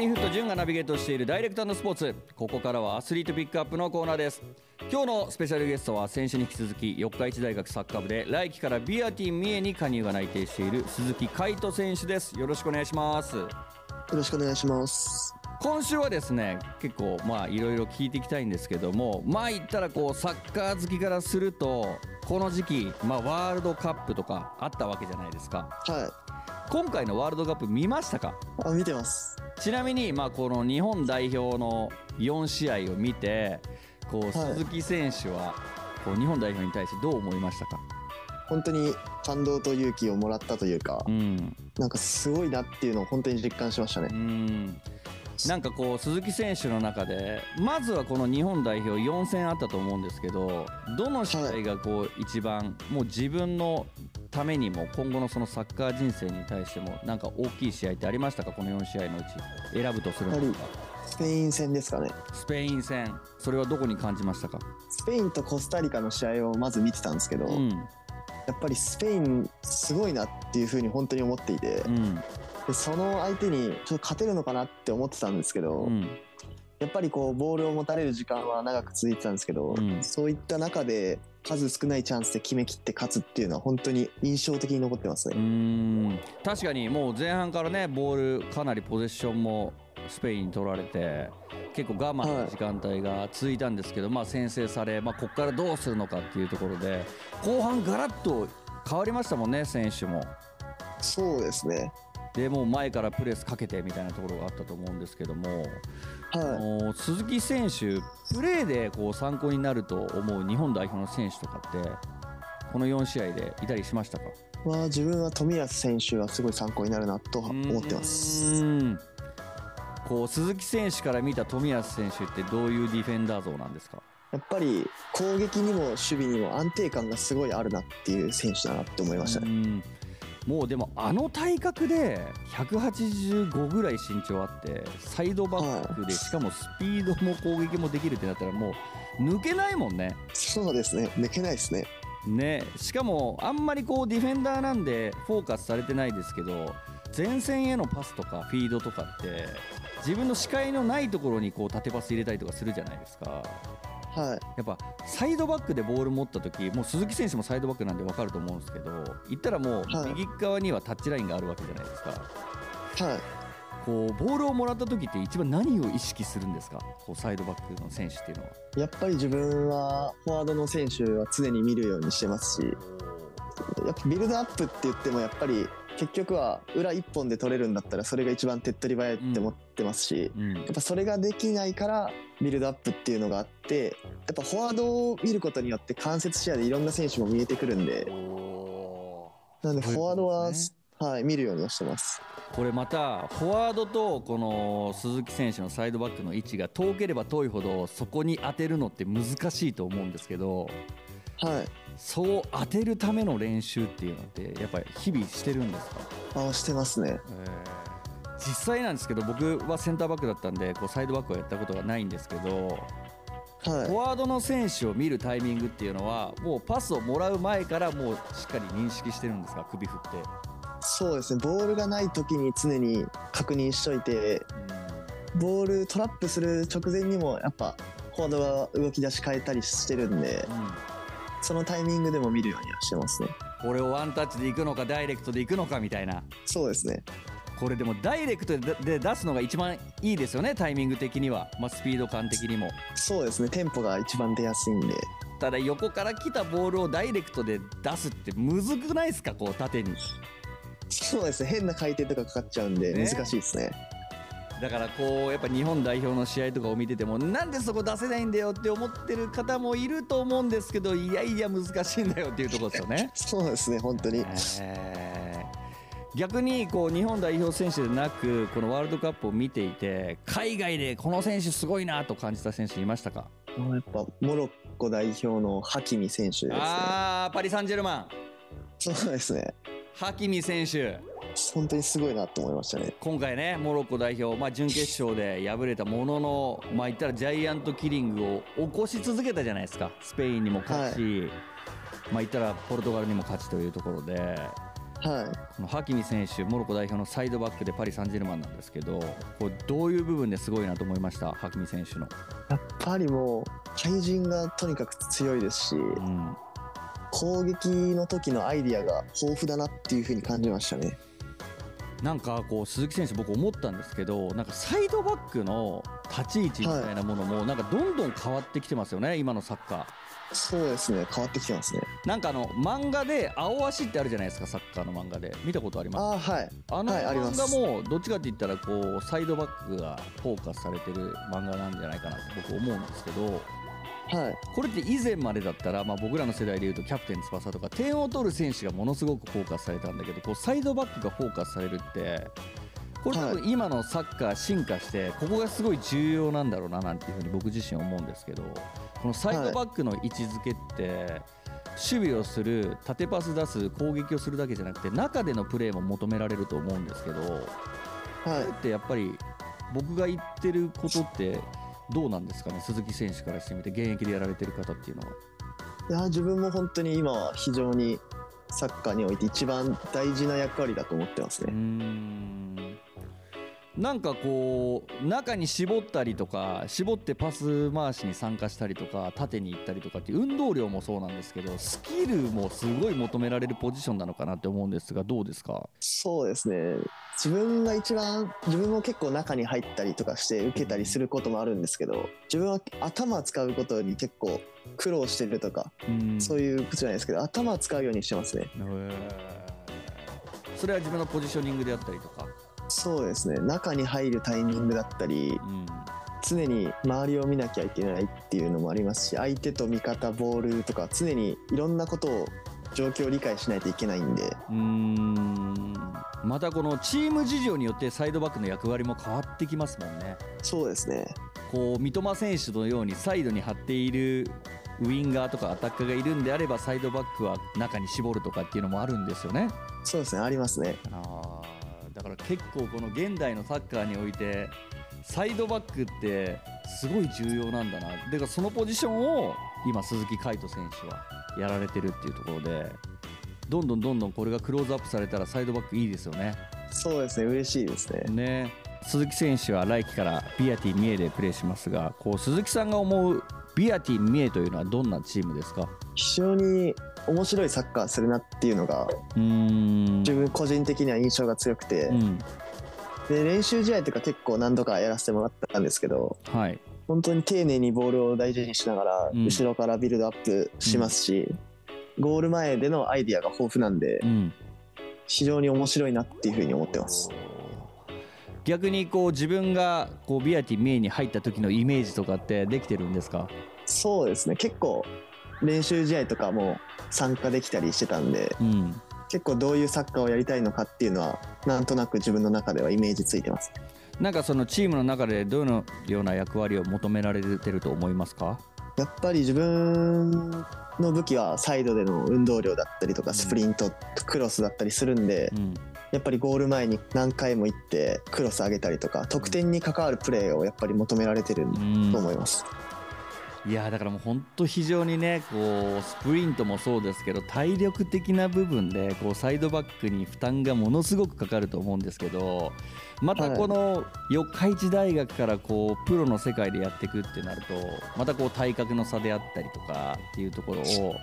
ティフット潤がナビゲートしているダイレクトスポーツ。ここからはアスリートピックアップのコーナーです。今日のスペシャルゲストは先週に引き続き四日市大学サッカー部で来季からビアティン三重に加入が内定している鈴木海斗選手です。よろしくお願いします。よろしくお願いします。今週はですね結構まあいろいろ聞いていきたいんですけどもまあ言ったらこうサッカー好きからするとこの時期、まあ、ワールドカップとかあったわけじゃないですか。はい。今回のワールドカップ見ましたか？あ見てますちなみに、まあ、この日本代表の4試合を見てこう、はい、鈴木選手はこう日本代表に対してどう思いましたか？本当に感動と勇気をもらったというか、うん、なんかすごいなっていうのを本当に実感しましたね。うん。なんかこう鈴木選手の中でまずはこの日本代表4戦あったと思うんですけどどの試合がこう一番もう自分のためにも今後のそのサッカー人生に対してもなんか大きい試合ってありましたか？この4試合のうち。選ぶとするのか。スペイン戦ですかね。スペイン戦。それはどこに感じましたか？スペインとコスタリカの試合をまず見てたんですけど、うん、やっぱりスペインすごいなっていうふうに本当に思っていて、うん。でその相手にちょっと勝てるのかなって思ってたんですけど、うん、やっぱりこうボールを持たれる時間は長く続いてたんですけど、うん、そういった中で数少ないチャンスで決めきって勝つっていうのは本当に印象的に残ってますね。確かにもう前半からねボールかなりポゼッションもスペインに取られて結構我慢の時間帯が続いたんですけど、はい、まあ先制され、まあ、ここからどうするのかっていうところで後半ガラッと変わりましたもんね選手も。そうですねでもう前からプレスかけてみたいなところがあったと思うんですけども、はい、鈴木選手、プレーでこう参考になると思う日本代表の選手とかってこの4試合でいたりしましたか？は自分は冨安選手はすごい参考になるなと思ってます。こう鈴木選手から見た冨安選手ってどういうディフェンダー像なんですか？やっぱり攻撃にも守備にも安定感がすごいあるなっていう選手だなって思いましたね。もうでもあの体格で185ぐらい身長あってサイドバックでしかもスピードも攻撃もできるってなったらもう抜けないもんね。そうですね。抜けないですね。ね。しかもあんまりこうディフェンダーなんでフォーカスされてないですけど前線へのパスとかフィードとかって自分の視界のないところにこう縦パス入れたりとかするじゃないですかはい、やっぱサイドバックでボール持った時もう鈴木選手もサイドバックなんで分かると思うんですけど言ったらもう右側にはタッチラインがあるわけじゃないですか。はい。こうボールをもらった時って一番何を意識するんですか？こうサイドバックの選手っていうのは。やっぱり自分はフォワードの選手は常に見るようにしてますしやっぱビルドアップって言ってもやっぱり結局は裏一本で取れるんだったらそれが一番手っ取り早いって思ってますし、うん。うん、やっぱそれができないからビルドアップっていうのがあってやっぱフォワードを見ることによって間接視野でいろんな選手も見えてくるんでなのでフォワードは、ね、はい、見るようにはしてます。これまたフォワードとこの鈴木選手のサイドバックの位置が遠ければ遠いほどそこに当てるのって難しいと思うんですけど、はい、そう当てるための練習っていうのってやっぱり日々してるんですか？あしてますね、えー、実際なんですけど僕はセンターバックだったんでこうサイドバックはやったことがないんですけど、はい、フォワードの選手を見るタイミングっていうのはもうパスをもらう前からもうしっかり認識してるんですか首振って。そうですね。ボールがない時に常に確認しといて、うん、ボールトラップする直前にもやっぱフォワードが動き出し変えたりしてるんで、うん。そのタイミングでも見るようにはしてますね。これをワンタッチでいくのかダイレクトでいくのかみたいな。そうですねこれでもダイレクトで出すのが一番いいですよねタイミング的には、まあ、スピード感的にも。そうですねテンポが一番出やすいんで。ただ横から来たボールをダイレクトで出すってむずくないですかこう縦に。そうですね変な回転とかかかっちゃうんで難しいですね。だからこうやっぱ日本代表の試合とかを見ててもなんでそこ出せないんだよって思ってる方もいると思うんですけどいやいや難しいんだよっていうところですよね。そうですね本当に、えー、逆にこう日本代表選手でなくこのワールドカップを見ていて海外でこの選手すごいなと感じた選手いましたか？やっぱモロッコ代表のハキミ選手ですね。ああパリ・サンジェルマン。そうですね。ハキミ選手。本当にすごいなと思いましたね。今回ねモロッコ代表、まあ、準決勝で敗れたものの、まあ、言ったらジャイアントキリングを起こし続けたじゃないですか。スペインにも勝ち、はい、まあ、言ったらポルトガルにも勝ちというところではい。このハキミ選手モロッコ代表のサイドバックでパリ・サンジェルマンなんですけどこれどういう部分ですごいなと思いました？ハキミ選手の、やっぱりもう対人がとにかく強いですしうん、攻撃の時のアイディアが豊富だなっていう風に感じましたね。なんかこう鈴木選手僕思ったんですけどなんかサイドバックの立ち位置みたいなものもなんかどんどん変わってきてますよね今のサッカーそうですね変わってきてますね。なんかあの漫画で青足ってあるじゃないですかサッカーの漫画で。見たことあります？ああはいあの漫画もどっちかって言ったらこうサイドバックがフォーカスされてる漫画なんじゃないかなって僕思うんですけどはい。これって以前までだったら、まあ、僕らの世代でいうとキャプテン翼とか点を取る選手がものすごくフォーカスされたんだけどこうサイドバックがフォーカスされるってこれ多分今のサッカー進化してここがすごい重要なんだろうななんていうふうに僕自身思うんですけどこのサイドバックの位置づけって守備をする縦パス出す攻撃をするだけじゃなくて中でのプレーも求められると思うんですけどはい。これってやっぱり僕が言ってることってどうなんですかね鈴木選手からしてみて現役でやられてる方っていうのは。いや自分も本当に今は非常にサッカーにおいて一番大事な役割だと思ってますね。んなんかこう中に絞ったりとか絞ってパス回しに参加したりとか縦に行ったりとかっていう運動量もそうなんですけどスキルもすごい求められるポジションなのかなって思うんですがどうですか？そうですね。自分が一番自分も結構中に入ったりとかして受けたりすることもあるんですけど自分は頭使うことに結構苦労してるとか、うん。そういうことじゃないですけど頭使うようにしてますね。それは自分のポジショニングであったりとか、そうですね。中に入るタイミングだったりうん常に周りを見なきゃいけないっていうのもありますし相手と味方ボールとか常にいろんなことを状況を理解しないといけないんで。うーん。またこのチーム事情によってサイドバックの役割も変わってきますもんね。そうですね。こう三笘選手のようにサイドに張っているウィンガーとかアタッカーがいるんであればサイドバックは中に絞るとかっていうのもあるんですよね。そうですね。ありますね。あーだから結構この現代のサッカーにおいてサイドバックってすごい重要なんだな。だからそのポジションを今鈴木海斗選手はやられてるっていうところでどんどんどんどんこれがクローズアップされたらサイドバックいいですよね。そうですね嬉しいですね。ね鈴木選手は来季からビアティ三重でプレーしますがこう鈴木さんが思うビアティ三重というのはどんなチームですか？非常に面白いサッカーするなっていうのが自分個人的には印象が強くて、うん。で練習試合とか結構何度かやらせてもらったんですけどはい。本当に丁寧にボールを大事にしながらうん。後ろからビルドアップしますし、ゴール前でのアイディアが豊富なんでうん。非常に面白いなっていうふうに思ってます。逆にこう自分がこうビアティ三重に入った時のイメージとかってできてるんですか？そうですね。結構練習試合とかも参加できたりしてたんでうん。結構どういうサッカーをやりたいのかっていうのはなんとなく自分の中ではイメージついてます。なんかそのチームの中でどのような役割を求められてると思いますか？やっぱり自分の武器はサイドでの運動量だったりとかスプリントクロスだったりするんでうん。やっぱりゴール前に何回も行ってクロス上げたりとか得点に関わるプレーをやっぱり求められてるうんと思いますいやーだからもう本当非常にねこうスプリントもそうですけど体力的な部分でこうサイドバックに負担がものすごくかかると思うんですけどまたこの四日市大学からこうプロの世界でやっていくってなるとまたこう体格の差であったりとかっていうところを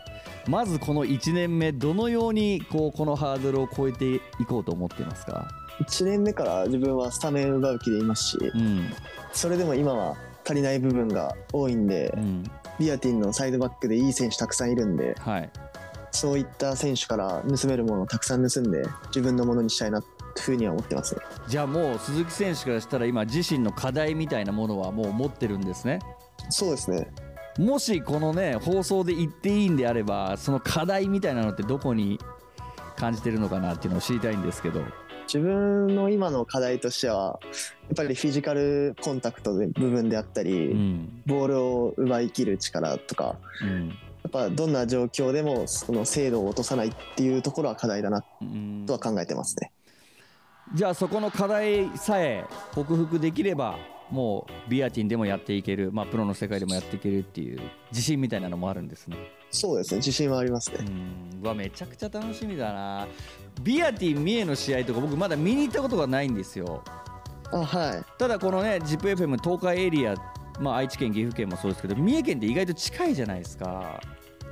まずこの1年目どのようにこうこのハードルを超えていこうと思っていますか、1年目から自分はスタメン奪う気でいますしうん。それでも今は足りない部分が多いんでうん。ビアティンのサイドバックでいい選手たくさんいるんではい、そういった選手から盗めるものをたくさん盗んで自分のものにしたいなふうには思ってますね。じゃあもう鈴木選手からしたら今自身の課題みたいなものはもう持ってるんですね？そうですね。もしこのね放送で言っていいんであればその課題みたいなのってどこに感じてるのかなっていうのを知りたいんですけど自分の今の課題としてはやっぱりフィジカルコンタクトで部分であったり、うんボールを奪い切る力とかうんやっぱどんな状況でもその精度を落とさないっていうところは課題だなうんとは考えてますね。じゃあそこの課題さえ克服できればもうビアティンでもやっていける、まあ、プロの世界でもやっていけるっていう自信みたいなのもあるんですね。そうですね自信はありますね。うんわめちゃくちゃ楽しみだな。ビアティ三重の試合とか僕まだ見に行ったことがないんですよ。あはい。ただこのね ZIPFM 東海エリアまあ愛知県岐阜県もそうですけど三重県って意外と近いじゃないですか。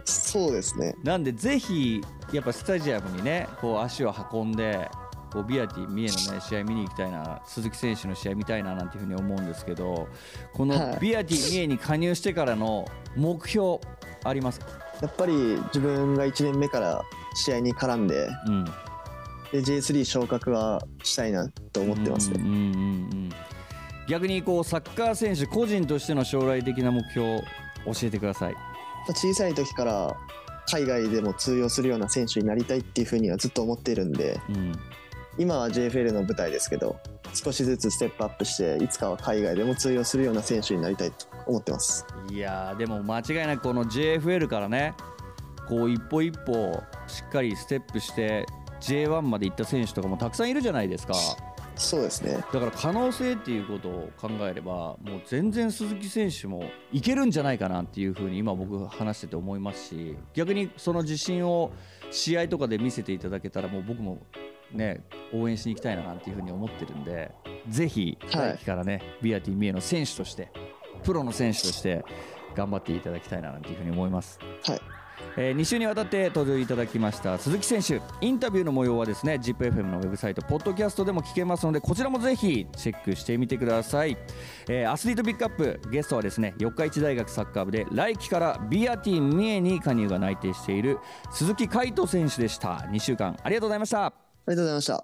そうですね。なんでぜひやっぱスタジアムにねこう足を運んでこうビアティ三重のね試合見に行きたいな鈴木選手の試合見たいななんていうふうに思うんですけどこのはい。ビアティ三重に加入してからの目標ありますか、やっぱり自分が1年目から試合に絡んでうん、で J3 昇格はしたいなと思ってますね、うんうんうんうん。逆にこうサッカー選手個人としての将来的な目標教えてください。小さい時から海外でも通用するような選手になりたいっていうふうにはずっと思っているんでうん今は JFL の舞台ですけど少しずつステップアップしていつかは海外でも通用するような選手になりたいと思ってます。いやーでも間違いなくこの JFL からねこう一歩一歩しっかりステップして J1 まで行った選手とかもたくさんいるじゃないですか。そうですね。だから可能性っていうことを考えればもう全然鈴木選手もいけるんじゃないかなっていうふうに今僕話してて思いますし逆にその自信を試合とかで見せていただけたらもう僕もね応援しに行きたいななんていうふうに思ってるんでぜひはい。来期からね、ビアティミエの選手としてプロの選手として頑張っていただきたいななんていうふうに思います。はい。え2週にわたって登場いただきました鈴木選手インタビューの模様はですね ZIPFM のウェブサイトポッドキャストでも聞けますのでこちらもぜひチェックしてみてください、えーアスリートピックアップゲストはですね四日市大学サッカー部で来季からビアティ三重に加入が内定している鈴木海斗選手でした。2週間ありがとうございました。あありがとうございました。